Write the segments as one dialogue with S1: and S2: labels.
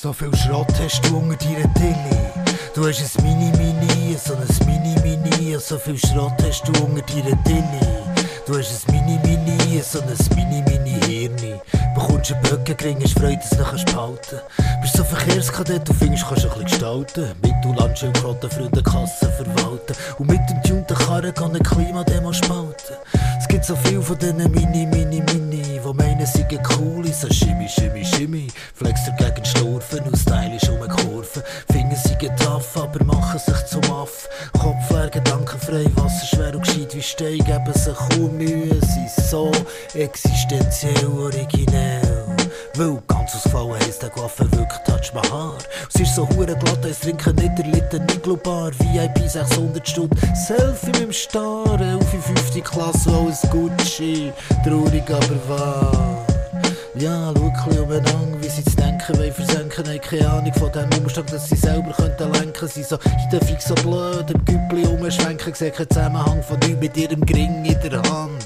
S1: So viel Schrott hast du unter deiner Tilly. Du hast ein Mini-Mini, so ein Mini-Mini. So viel Schrott hast du unter deiner Tilly. Du hast ein Mini-Mini, so ein Mini-Mini-Hirni. Bekommst einen Böckenkring, hast Freude, dass du noch behalten. Bist so Verkehrskadett, du findest, kannst ein bisschen gestalten. Mit du Landschildkröten, Freunde, Kassen verwalten. Und mit dem tunten Karren kann ein Klimademo spalten. Es gibt so viel von diesen Mini, Mini, Mini, wo meinen, sie cool, so Shimmy, Shimmy, Shimmy. Flexer gegen Schlurfen und stylisch um Kurven. Finger sind tough, aber machen sich zum Aff. Kopf leer, gedankenfrei, wasserschwer und gescheit wie Stein, geben sich kaum Mühe, sind so existenziell originell. Weil ganz ausgefallen heisst der Coiffeur wirklich Touch my Haar. Es ist so hure glatt, es trinken nicht der Liter Niglobar. VIP 600 Stunden, Selfie mit dem Star, 11 in 5. Klasse, alles Gucci. Traurig aber wahr. Ja, schau ein umeinander, wie sie zu denken wollen versenken. Haben keine Ahnung von dem Umstand, dass sie selber könnten lenken. Sie so in der Fix so blöd, im Güppli umschwenken. Sehen keinen Zusammenhang von nichts mit ihrem Gring in der Hand.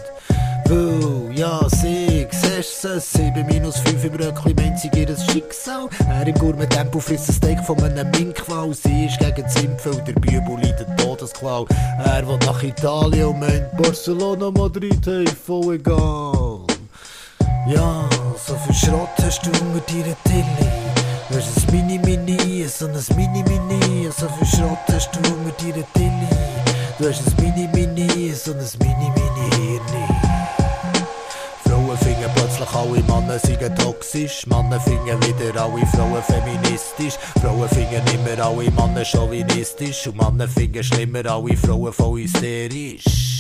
S1: Es, 7 minus 5 im Röckli, meint sie ihr Schicksal. Er im Gourmet-Tempo frisst ein Steak von einem Minkqual. Sie ist gegen und der Bübel leidet Todesklau. Er will nach Italien und meint Barcelona, Madrid, hey, voll egal. Ja, so viel Schrott hast du unter deiner Tilly. Du hast ein Mini-Mini, so ein Mini-Mini. So viel Schrott hast du unter deiner Tilly. Du hast ein Mini-Mini, so ein Mini-Mini-Hirni. Plötzlich alle Männer seien toxisch. Männer finden wieder alle Frauen feministisch. Frauen finden immer alle Männer chauvinistisch. Und Männer finden schlimmer alle Frauen voll hysterisch.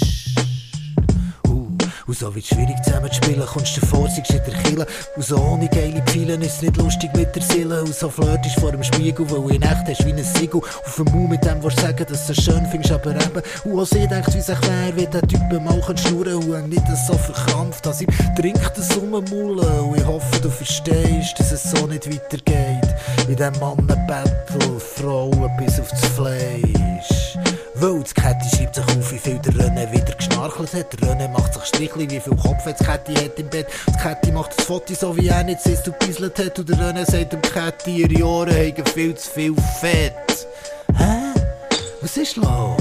S1: Und so wird schwierig zusammen zu spielen, kommst du vor, siehst in der Kille. Und so ohne geile Pfeilen ist nicht lustig mit der Seele. Und so flirtest vor dem Spiegel, weil in echt hast wie ein Siegel. Auf dem Mund mit dem, was sagen, dass du es schön findest, aber eben. Und auch sie denkt, wie sich wer, wie der Typ mal schnurren und nicht so verkrampft, dass ihm trinkt das Rummulle. Und ich hoffe, du verstehst, dass es so nicht weitergeht. In diesem Mannenbattle, Frauen bis aufs Fleisch. Weil das Kette schreibt sich auf, wie viel der René geschnarchelt hat. René macht sich Strichli, wie viel Kopf jetzt Kette hat im Bett. Das Kette macht das Foto so, wie er nicht sitzt und gebisselt hat. Und der René sagt dem Kette, ihre Ohren haben viel zu viel Fett. Hä? Was ist los?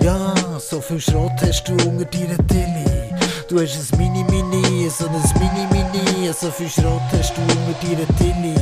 S1: Ja, so viel Schrott hast du unter deiner Tilly. Du hast ein Mini-Mini, so ein Mini-Mini. So viel Schrott hast du unter deiner Tilly.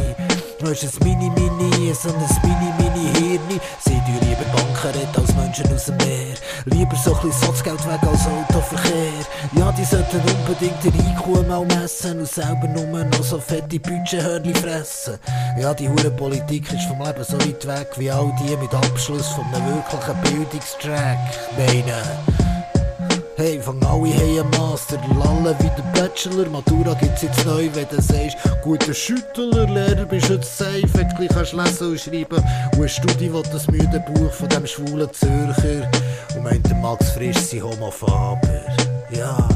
S1: Du hast ein Mini-Mini, so ein Mini-Mini-Hirni. Sie tun lieber Banken retten als Menschen aus dem Meer. Lieber so ein Sotzgeld weg als Autoverkehr. Ja, die sollten unbedingt den IQ mal messen und selber nur noch so fette Budgethörnchen fressen. Ja, die hure Politik ist vom Leben so weit weg wie all die mit Abschluss von einem wirklichen Bildungstrack. Meine. Hey, fang alle haben einen Master, lallen wie der Bachelor. Matura gibt's jetzt neu, wenn du sagst, guter Schüttler, Lehrer bist jetzt safe, gleich kannst lesen und schreiben. Und ein Studi will das müde Buch von dem schwulen Zürcher. Und meint der Max Frisch sei Homofaber. Ja.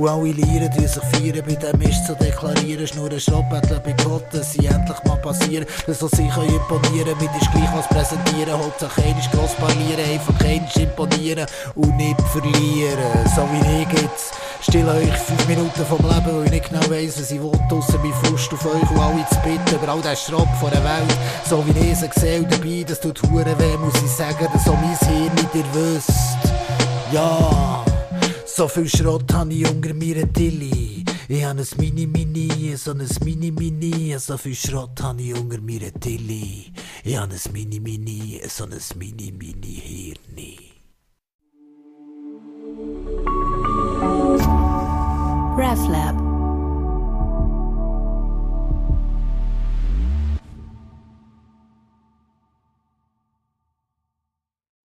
S1: Und alle Lieren, die sich feiern, bei dem ist zu deklarieren. Schnur ein Schrottbettel bei Gott, dass sie endlich mal passieren. Dass sie können imponieren, mit ist gleich was präsentieren. Hauptsache einiges gross parlieren, einfach einiges imponieren und nicht verlieren. So wie ich jetzt. Still euch fünf Minuten vom Leben, weil ich nicht genau weiss, was ich will, ausser mein Frust auf euch und alle zu bitten, über all den Schrott von der Welt. So wie ich sie sehe und dabei, das tut hure weh, muss ich sagen, dass so mein Hirn nicht ihr wisst. Ja. So viel Schrott habe ich unter mir Tilly. Ich habe ein Mini-Mini, so ein Mini-Mini. So viel Schrott habe ich unter mir Tilly. Ich habe ein Mini-Mini, so ein Mini-Mini-Hirni.